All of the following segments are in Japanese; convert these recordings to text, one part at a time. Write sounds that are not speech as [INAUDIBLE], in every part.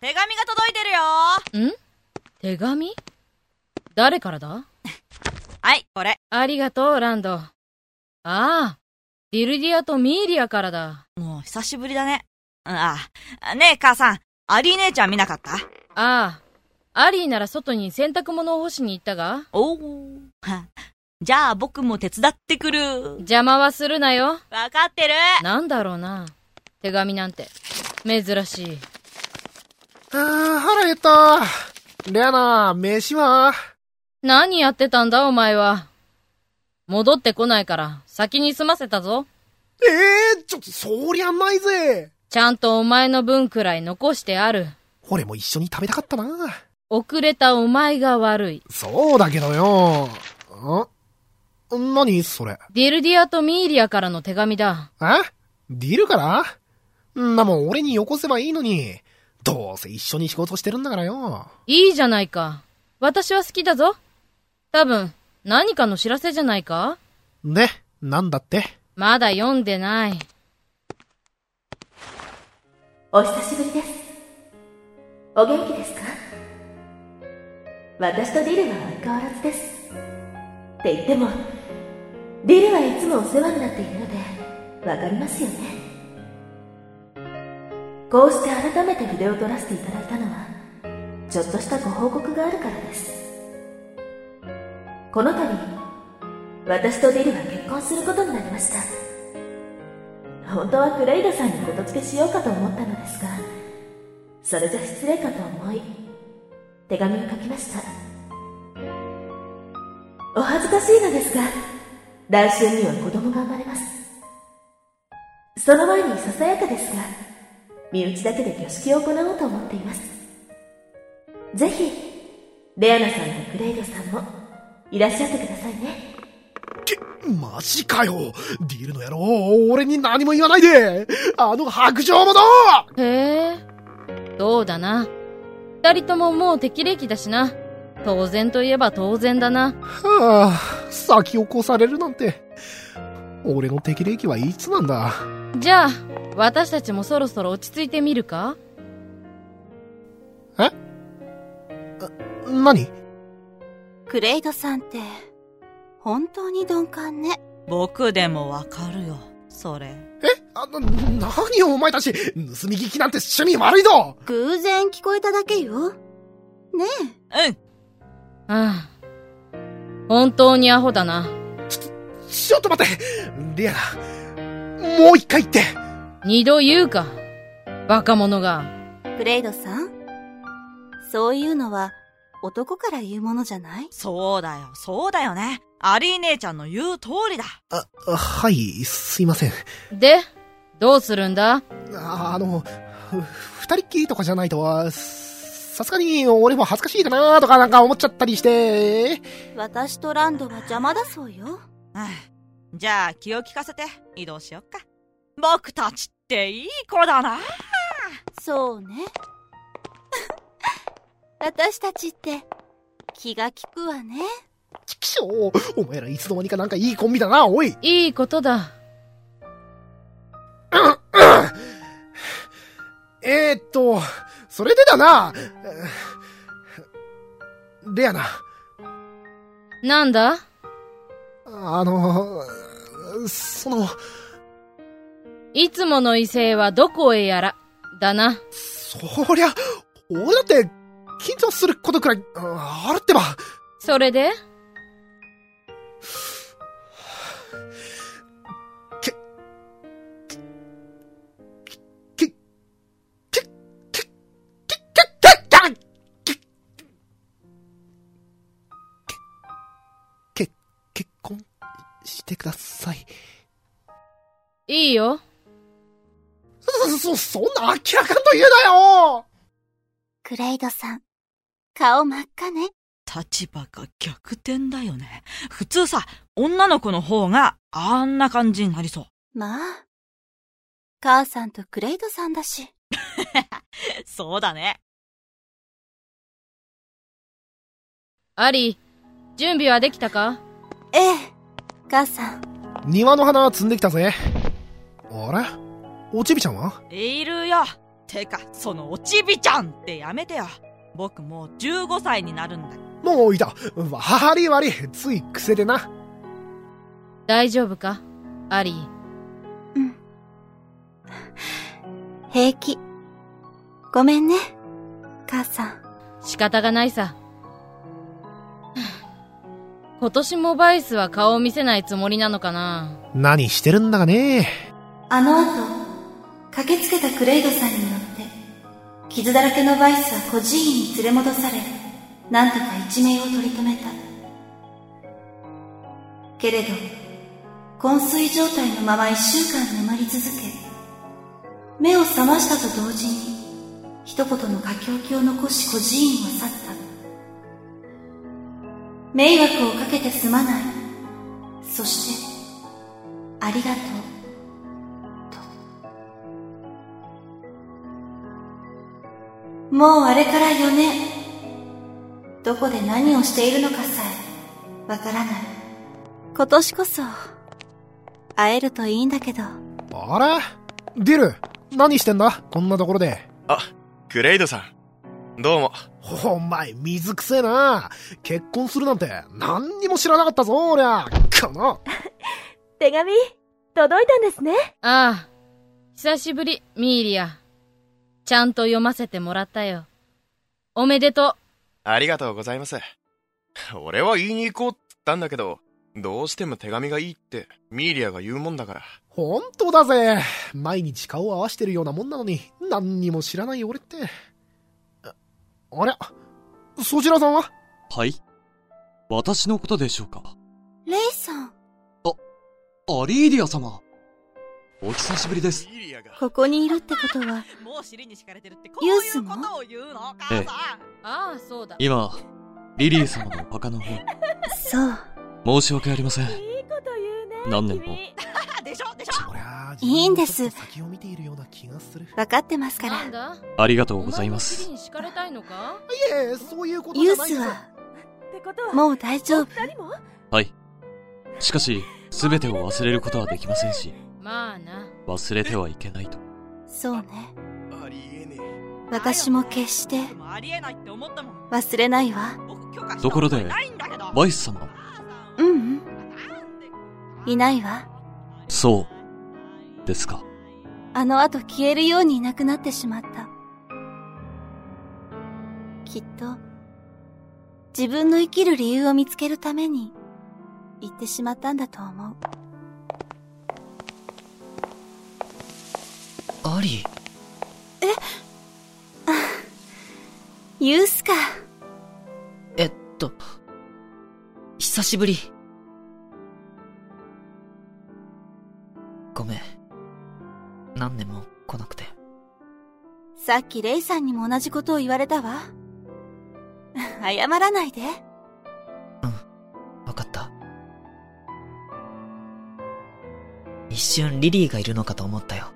手紙が届いてるよん？手紙？誰からだ？[LAUGHS] はい、これ。ありがとう、ランド。ああ、ディルディアとミーリアからだ。もう久しぶりだね。ああ。ねえ、母さん、アリー姉ちゃん見なかった？ああ、アリーなら外に洗濯物を干しに行ったが？おお。[LAUGHS] じゃあ僕も手伝ってくる。邪魔はするなよ。わかってる。なんだろうな。手紙なんて、珍しい。あー、腹減った。レアナ、飯は何やってたんだお前は。戻ってこないから、先に済ませたぞ。ええー、ちょ、そりゃないぜ。ちゃんとお前の分くらい残してある。俺も一緒に食べたかったな。遅れたお前が悪い。そうだけどよ。ん何それ。ディルディアとミーリアからの手紙だ。え？ディルから？んなもん俺によこせばいいのに。どうせ一緒に仕事してるんだからよ。いいじゃないか。私は好きだぞ。多分、何かの知らせじゃないかで、なんだってまだ読んでない。お久しぶりです。お元気ですか？私とディルは相変わらずです。って言っても、ディルはいつもお世話になっているので、わかりますよね。こうして改めて筆を取らせていただいたのは、ちょっとしたご報告があるからです。この度、私とディルは結婚することになりました。本当はクレイドさんにことつけしようかと思ったのですが、それじゃ失礼かと思い、手紙を書きました。お恥ずかしいのですが、来春には子供が生まれます。その前にささやかですが、身内だけで挙式を行おうと思っています。ぜひ、レアナさんとクレイドさんも、いらっしゃってくださいね。け、マジかよ。ディルの野郎、俺に何も言わないで。あの白状者へえ。どうだな。二人とももう適齢期だしな。当然といえば当然だな。はあ、先を越されるなんて。俺の適齢期はいつなんだ。じゃあ、私たちもそろそろ落ち着いてみるか？え？何？クレイドさんって、本当に鈍感ね。僕でもわかるよ、それ。え？あ、な、何よお前たち盗み聞きなんて趣味悪いぞ偶然聞こえただけよ。ねうん。ああ。本当にアホだな。ちょっと待ってリアナ、もう一回言って二度言うか。バカ者が。え。クレイドさんそういうのは、男から言うものじゃない？そうだよ、そうだよね。アリー姉ちゃんの言う通りだ。あ、はい、すいません。で、どうするんだ？ああの、ふ二人っきりとかじゃないとは、さすがに俺も恥ずかしいかなとかなんか思っちゃったりして。私とランドは邪魔だそうよ。うんじゃあ気を利かせて移動しよっか。僕たちっていい子だな。そうね。[LAUGHS] 私たちって、気が利くわね。ちくしょうお前らいつの間にかなんかいいコンビだな、おいいいことだ。[COUGHS] えー、っと、それでだな、レアナ、なんだ？あの、その、いつもの異性はどこへやら。だな。そりゃ、俺だって、緊張することくらい、ああるってば。それで？け、け、け、け、け、け、け、け、結婚してください。いいよ。そ、そ、そんな明らかんと言うなよクレイドさん、顔真っ赤ね。立場が逆転だよね。普通さ、女の子の方があんな感じになりそう。まあ。母さんとクレイドさんだし。[LAUGHS] そうだね。アリー、準備はできたか？ええ、母さん。庭の花摘んできたぜ。あれおちびちゃんは？いるよ。てか、そのおちびちゃんってやめてよ。僕もう15歳になるんだ。もういた。悪い悪い。つい癖でな。大丈夫か？アリー。うん。平気。ごめんね、母さん。仕方がないさ。今年もバイスは顔を見せないつもりなのかな？何してるんだかね。あの後、駆けつけたクレイドさんによって、傷だらけのバイスは孤児院に連れ戻され、なんとか一命を取り留めた。けれど、昏睡状態のまま一週間眠り続け、目を覚ましたと同時に、一言の書き置きを残し孤児院を去った。迷惑をかけてすまない。そして、ありがとう。もうあれから4年。どこで何をしているのかさえ、わからない。今年こそ、会えるといいんだけど。あれ？ディル、何してんだ？こんなところで。あ、グレイドさん。どうも。お前、水くせえな。結婚するなんて、何にも知らなかったぞ、俺は。この。[LAUGHS] 手紙、届いたんですね？ああ。久しぶり、ミーリア。ちゃんと読ませてもらったよ。おめでとう。ありがとうございます。俺は言いに行こうって言ったんだけど、どうしても手紙がいいって、ミーリアが言うもんだから。本当だぜ。毎日顔を合わしてるようなもんなのに、何にも知らない俺って。あありゃ、そちらさんは？はい私のことでしょうか？レイさん、アリーディア様お久しぶりです。ここにいるってことは、もう尻に敷かれてるってこうユースも。ええああ、そうだ。今、リリー様のお墓の方、そう。申し訳ありません。いいこと言うね。何年も君 [LAUGHS] でしょでしょいいんです自分かってますからありがとうございますユ。ースは、ってことは、もう大丈夫。はい。しかし、すべてを忘れることはできませんし、まあな。忘れてはいけないと。そうね。ありえねえ。私も決してでもありえないって思ったもん。忘れないわ。ところで覚えないんだけどバイス様、うんうん。いないわ。そう、ですか。あの後消えるようにいなくなってしまった。きっと、自分の生きる理由を見つけるために、言ってしまったんだと思う。アリユースか。えっと、久しぶり。ごめん。何年も来なくて。さっきレイさんにも同じことを言われたわ。[LAUGHS] 謝らないで。わかった。一瞬リリーがいるのかと思ったよ。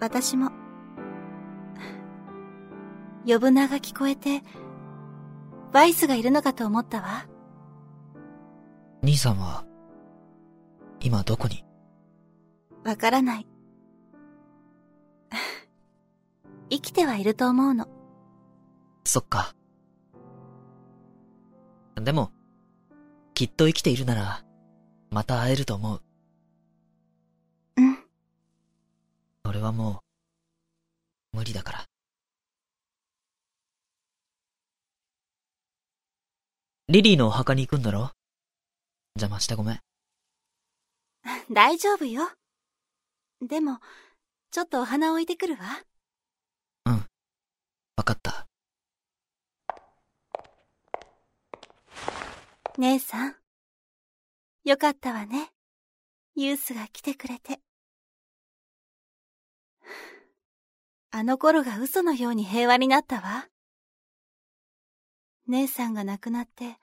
私も。呼ぶ名が聞こえて、バイスがいるのかと思ったわ。兄さんは、今どこに？わからない。[LAUGHS] 生きてはいると思うの。そっか。でも、きっと生きているなら、また会えると思う。俺はもう、無理だから。リリーのお墓に行くんだろ？邪魔してごめん。[LAUGHS] 大丈夫よ。でも、ちょっとお花置いてくるわ。わかった。姉さん。よかったわね。ユースが来てくれて。あの頃が嘘のように平和になったわ。姉さんが亡くなって、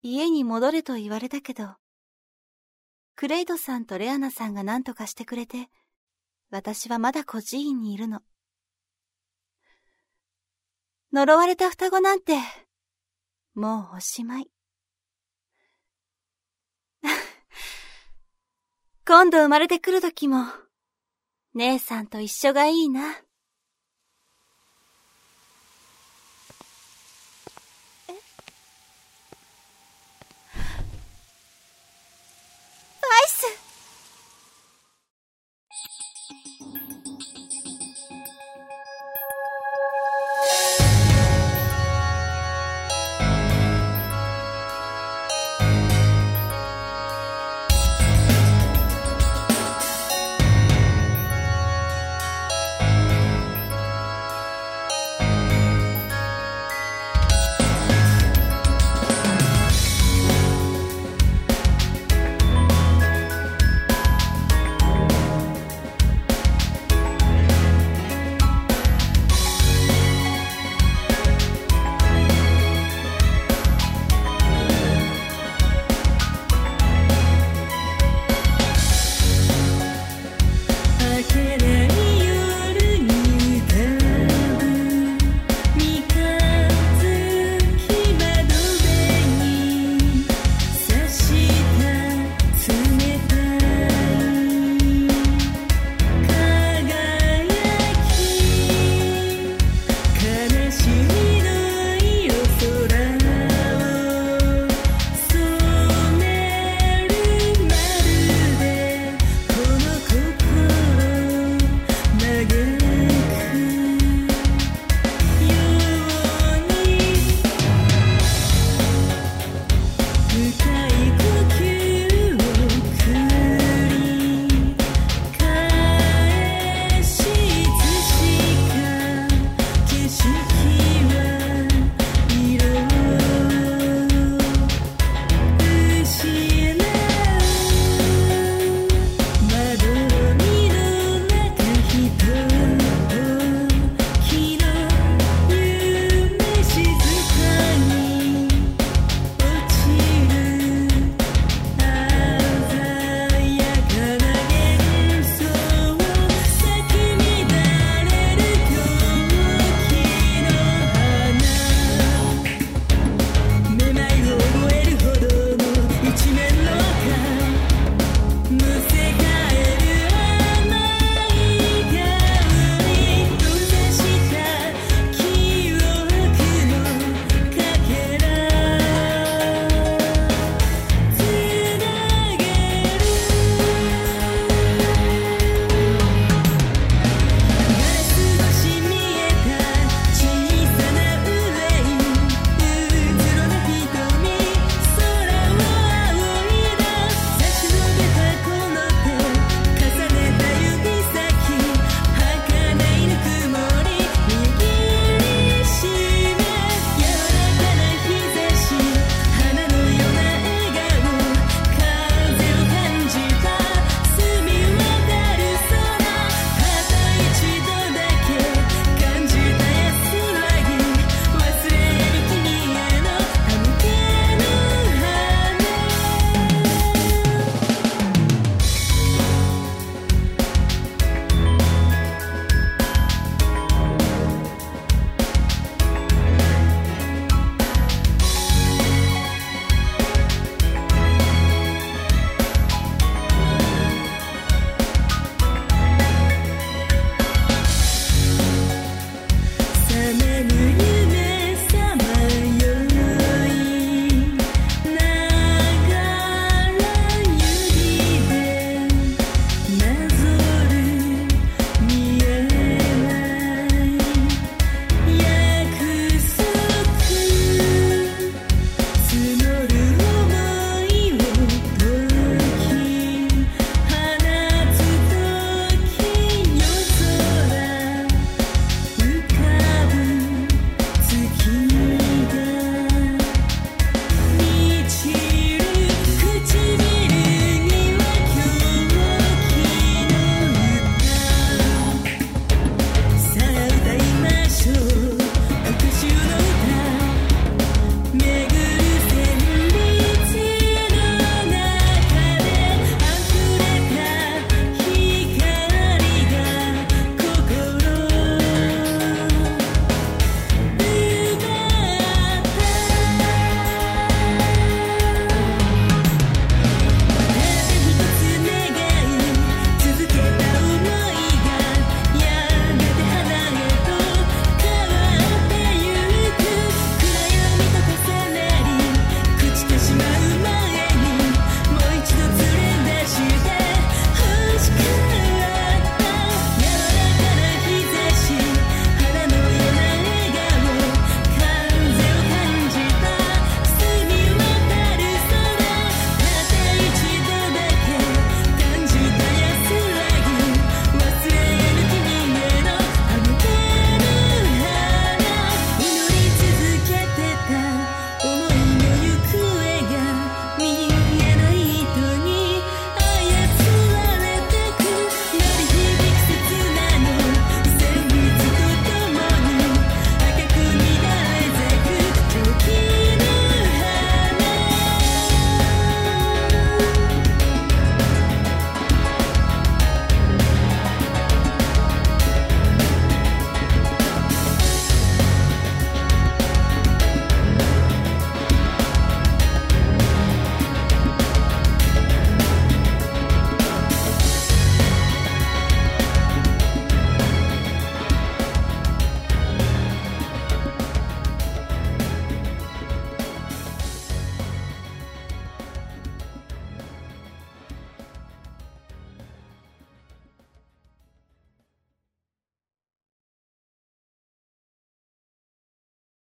家に戻れと言われたけど、クレイドさんとレアナさんが何とかしてくれて、私はまだ孤児院にいるの。呪われた双子なんて、もうおしまい。[LAUGHS] 今度生まれてくる時も、姉さんと一緒がいいな。